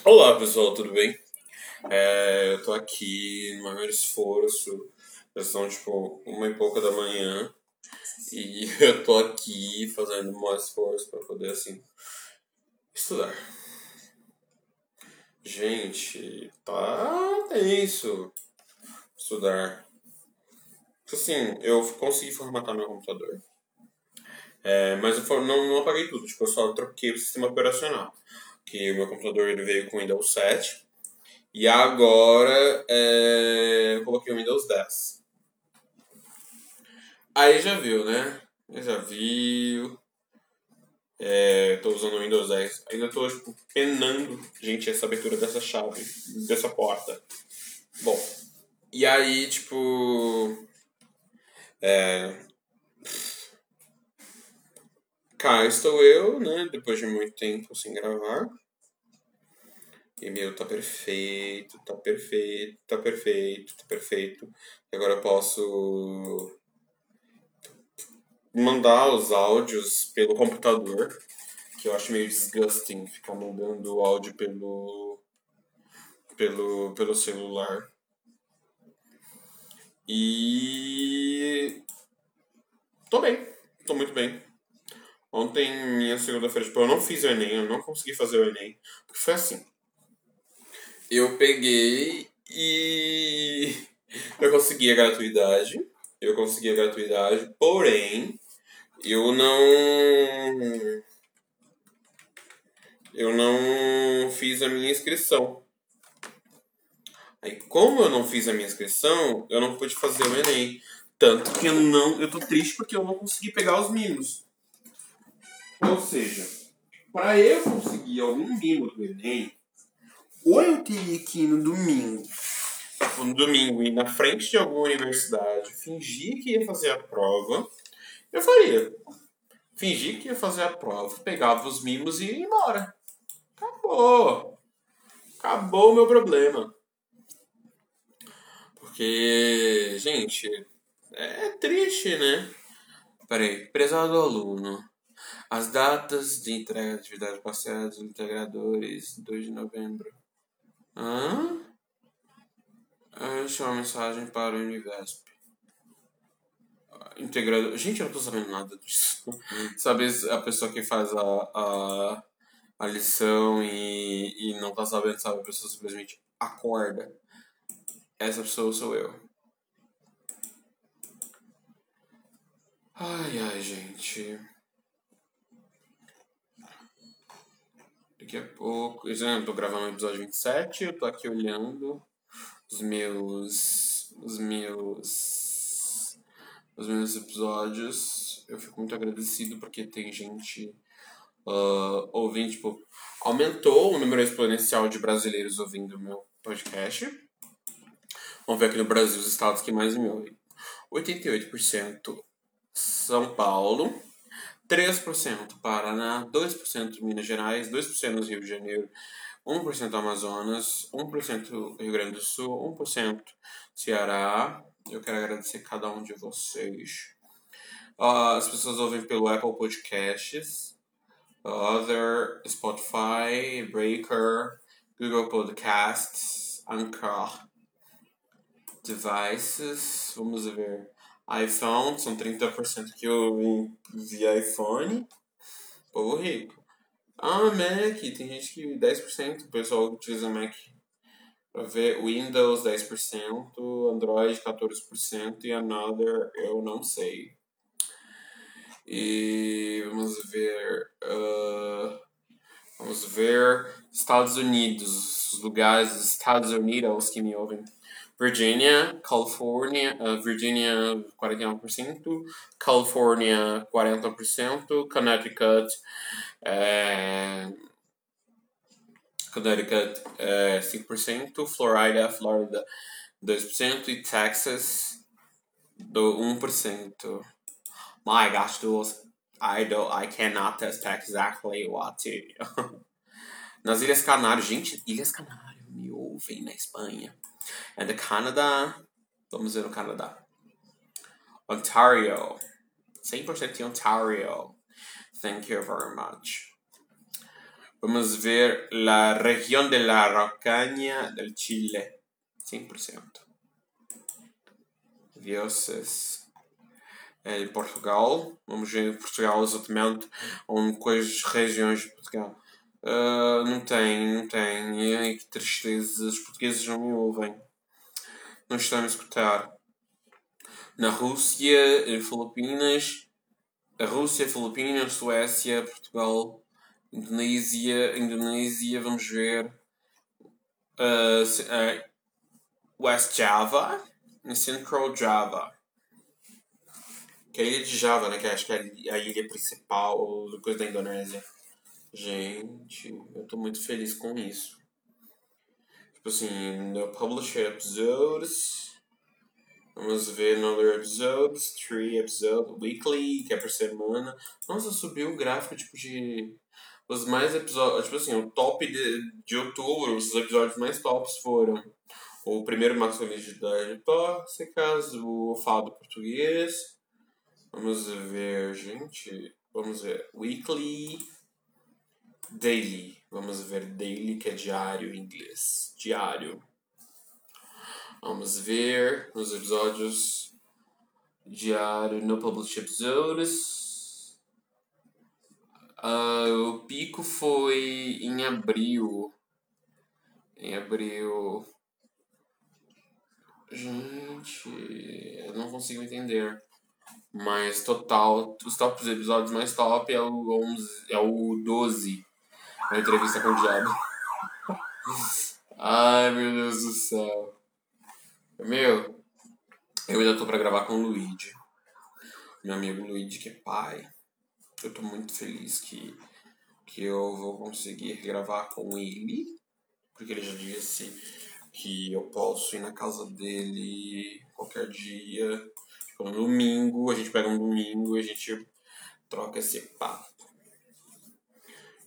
Olá pessoal, tudo bem? É, eu tô aqui no maior esforço, já são tipo uma e pouca da manhã e eu tô aqui fazendo o maior esforço para poder assim estudar. Gente, tá tenso estudar. Assim, eu consegui formatar meu computador. É, mas eu não, não apaguei tudo, tipo, eu só troquei o sistema operacional que o meu computador ele veio com Windows 7 e agora é, eu coloquei o Windows 10. Aí já viu, né? Já viu. É, tô usando o Windows 10. Ainda tô tipo, penando, gente, essa abertura dessa chave, dessa porta. Bom, e aí, tipo. É, cá estou eu, né? Depois de muito tempo sem gravar. E meu, tá perfeito, tá perfeito, tá perfeito, tá perfeito. E agora eu posso mandar os áudios pelo computador, que eu acho meio disgusting ficar mandando o áudio pelo, pelo, pelo celular. E. tô bem, tô muito bem. Ontem, minha segunda-feira, tipo, eu não fiz o Enem, eu não consegui fazer o Enem. Porque foi assim eu peguei e eu consegui a gratuidade. Eu consegui a gratuidade, porém, eu não. Eu não fiz a minha inscrição. Aí, como eu não fiz a minha inscrição, eu não pude fazer o Enem. Tanto que eu não. Eu tô triste porque eu não consegui pegar os mimos. Ou seja, para eu conseguir algum mimo do Enem, ou eu teria que ir no domingo, no domingo, ir na frente de alguma universidade, fingir que ia fazer a prova, eu faria. Fingir que ia fazer a prova, pegava os mimos e ia embora. Acabou. Acabou o meu problema. Porque, gente, é triste, né? Peraí, prezado aluno. As datas de entrega de atividade parcial dos integradores, 2 de novembro. Hã? Deixa uma mensagem para o Univesp. Integrador. Gente, eu não tô sabendo nada disso. Sabe a pessoa que faz a, a, a lição e, e não tá sabendo, sabe? A pessoa simplesmente acorda. Essa pessoa sou eu. Ai, ai, gente. Daqui a pouco. Eu tô gravando o episódio 27, eu tô aqui olhando os meus. os meus. os meus episódios. Eu fico muito agradecido porque tem gente uh, ouvindo, tipo, aumentou o número exponencial de brasileiros ouvindo o meu podcast. Vamos ver aqui no Brasil os estados que mais me ouvem. 88% São Paulo, 3% Paraná, 2% Minas Gerais, 2% Rio de Janeiro, 1% Amazonas, 1% Rio Grande do Sul, 1% Ceará. Eu quero agradecer cada um de vocês. Uh, as pessoas ouvem pelo Apple Podcasts, Other, Spotify, Breaker, Google Podcasts, Anchor, Devices. Vamos ver iPhone, são 30% que eu via iPhone. Povo rico. Ah, Mac, tem gente que 10%, o pessoal utiliza Mac para ver Windows 10%, Android 14% e Another eu não sei. E vamos ver. Uh, vamos ver Estados Unidos, os lugares dos Estados Unidos que me ouvem. Virginia, California, uh, Virginia 41%, California 40%, Connecticut, é, Connecticut é, 5%, Florida, Florida 2% e Texas do 1%. My gosh, those I don't I cannot test exactly what. Nas Ilhas Canárias, gente, Ilhas Canárias me ouvem na Espanha. And the Canada, vamos ver no Canadá. Ontario, 100% de Ontario. Thank you very much. Vamos ver la región de la Araucanía del Chile. 100%. Dioses. É Portugal. Vamos ver Portugal exatamente. Onde quais regiões de Portugal. Uh, não tem, não tem. Ai, que tristeza. Os portugueses não me ouvem. Não estão a escutar. Na Rússia, Filipinas. A Rússia, Filipinas, Suécia, Portugal, Indonésia, Indonésia, vamos ver. Uh, West Java e Central Java. Que é a ilha de Java, né? Que acho que é a ilha principal coisa da Indonésia. Gente, eu tô muito feliz com isso. Tipo assim, no Publisher Episodes. Vamos ver number episodes, three episodes, weekly, que é por semana. Nossa, subiu o gráfico, tipo, de os mais episódios, tipo assim, o top de, de outubro, os episódios mais tops foram o primeiro masculinidade tóxicas, o fado português. Vamos ver, gente. Vamos ver. Weekly. Daily. Vamos ver daily, que é diário em inglês. Diário. Vamos ver nos episódios diário no Publish Episodes. Uh, o pico foi em abril. Em abril. Gente, eu não consigo entender. Mas total, os tops episódios mais top é o 11, é o 12. A entrevista com o diabo. Ai meu Deus do céu. Meu, eu ainda tô pra gravar com o Luigi. Meu amigo Luigi, que é pai eu tô muito feliz que, que eu vou conseguir gravar com ele, porque ele já disse que eu posso ir na casa dele qualquer dia, tipo, no domingo, a gente pega um domingo e a gente troca esse papo.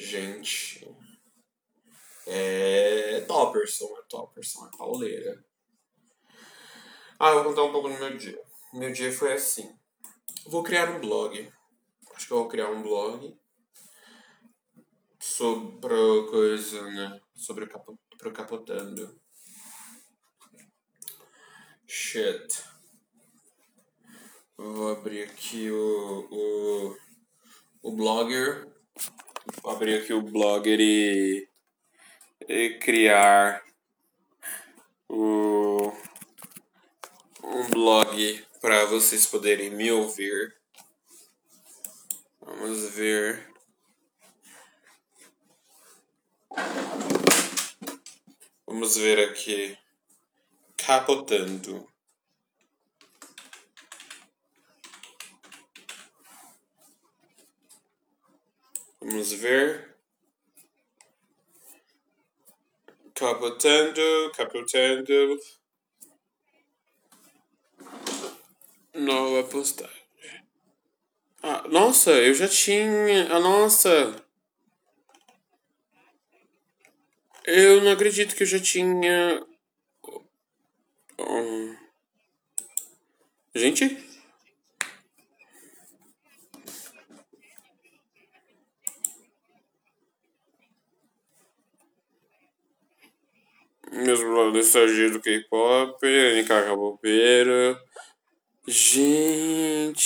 Gente, é Topperson, é Topperson, é pauleira. Ah, eu vou contar um pouco do meu dia. Meu dia foi assim. Vou criar um blog acho que eu vou criar um blog sobre coisa, né? Sobre o capo, capotando. Shit. Vou abrir aqui o, o, o blogger. Abrir aqui o blogger e, e criar o, um blog para vocês poderem me ouvir. Vamos ver. Vamos ver aqui. Capotando. Vamos ver. Capotando, capotando. Nova postagem. Ah, nossa, eu já tinha. Ah, nossa! Eu não acredito que eu já tinha. Gente? Meus brothers Sargento do K-pop, NK Cabobeira. Gente!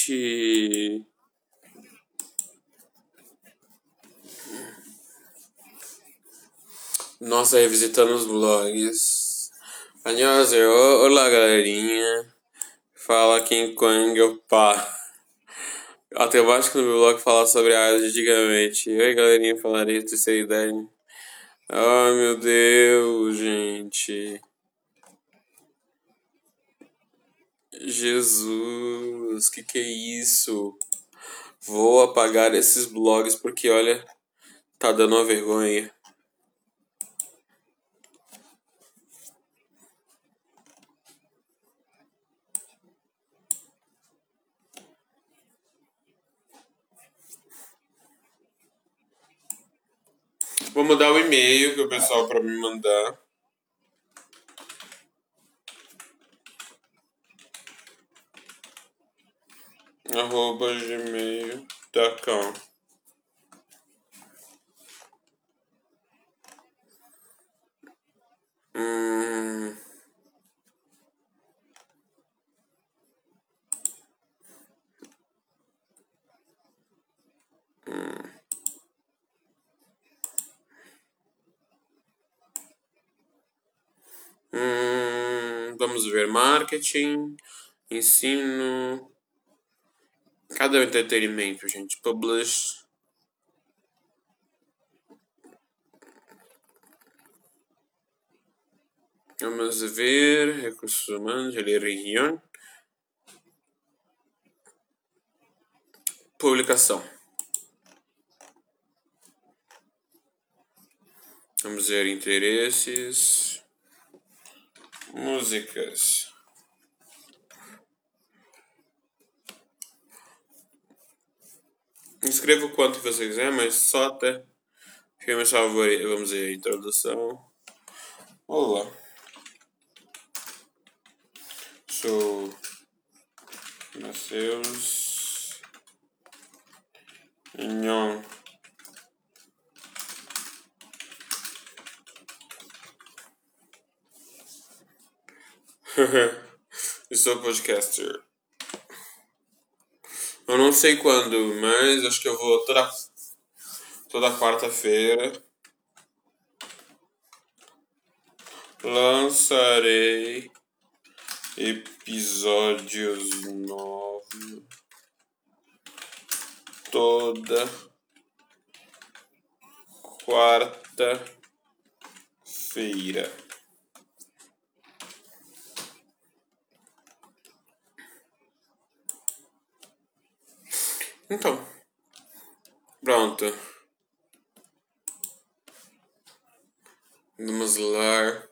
Nossa, revisitando os blogs. Annyeonghaseyo, olá galerinha. Fala em Kwang, opa. Até baixo no meu blog falar sobre a de antigamente. Oi galerinha, falaria terceira idade. Ai meu Deus, gente. Jesus, que que é isso? Vou apagar esses blogs porque olha, tá dando uma vergonha. Vou mandar o e-mail que o pessoal para me mandar. arroba gmail.com vamos ver marketing, ensino. Cadê o entretenimento, gente? Publish. Vamos ver recursos humanos, região. Publicação. Vamos ver interesses. Músicas. Escreva o quanto você quiser, mas só até filme favorito. Vamos ver, introdução. Olá. Sou Nasceus Nhon. Eu sou podcaster. Eu não sei quando, mas acho que eu vou toda, toda quarta-feira. Lançarei episódios novos toda quarta-feira. Então, pronto. Vamos lá.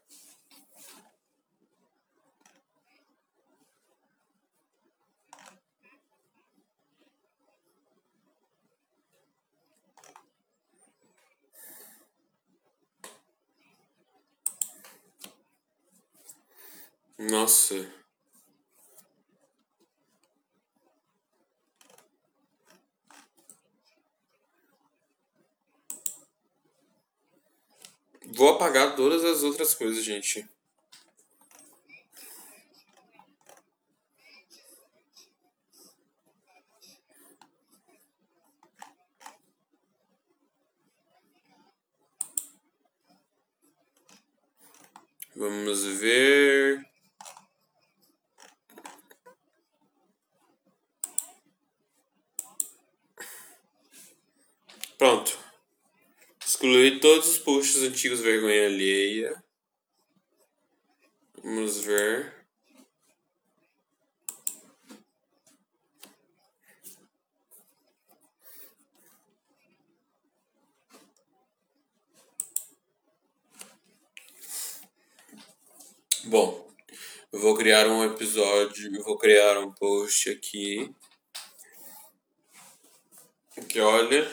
Nossa. Vou apagar todas as outras coisas, gente. Vamos ver. Pronto. Excluir todos os posts antigos vergonha alheia. Vamos ver. Bom, eu vou criar um episódio, eu vou criar um post aqui. Que olha.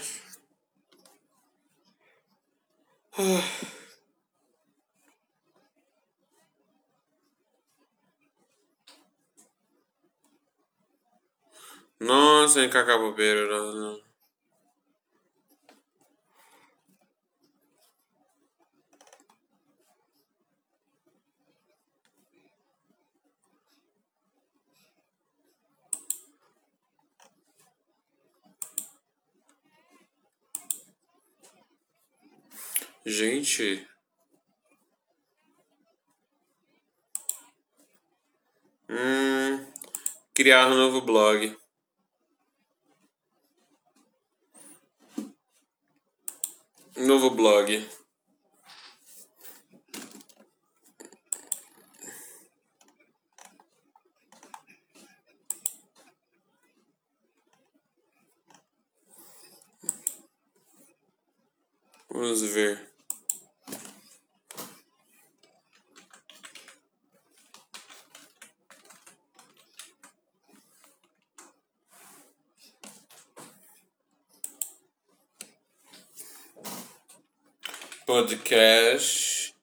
Nossa, em Cacabobeira, não, Gente. Hum, criar um novo blog. Novo blog. Vamos ver. Podcast.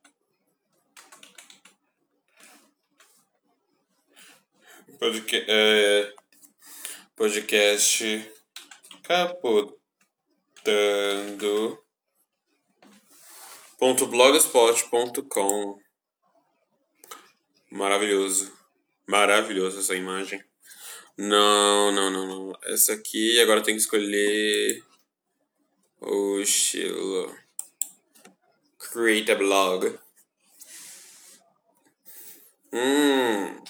Podca é, podcast capotando ponto blogspot.com maravilhoso. Maravilhoso essa imagem. Não não não não. Essa aqui agora tem que escolher o estilo create a blog. Hum.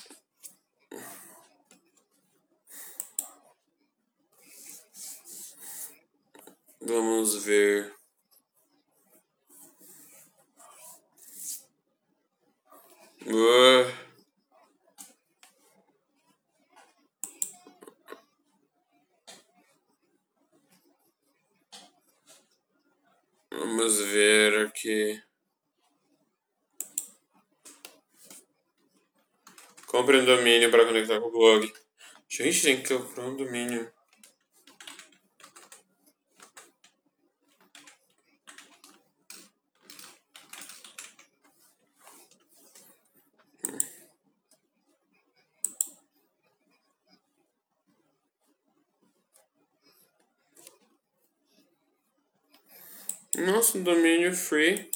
Vamos ver. Um domínio para conectar com o blog. Gente, tem que comprar um domínio. Nossa, um domínio free.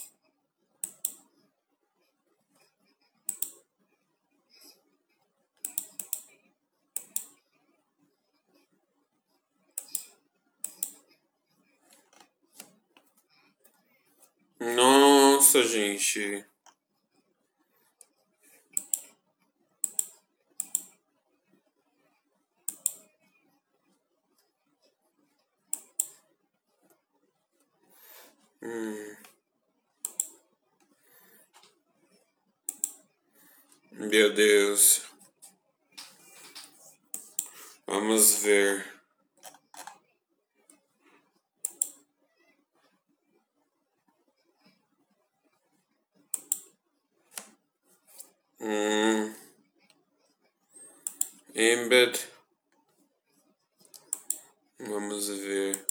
Nossa, gente. Hum. Meu Deus. Vamos ver. Hum. Embed. Vamos ver.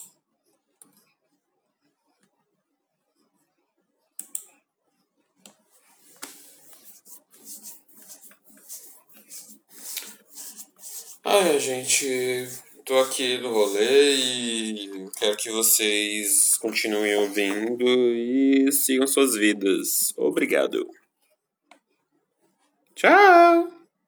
Ah, gente, tô aqui no rolê e quero que vocês continuem ouvindo e sigam suas vidas. Obrigado. Ciao.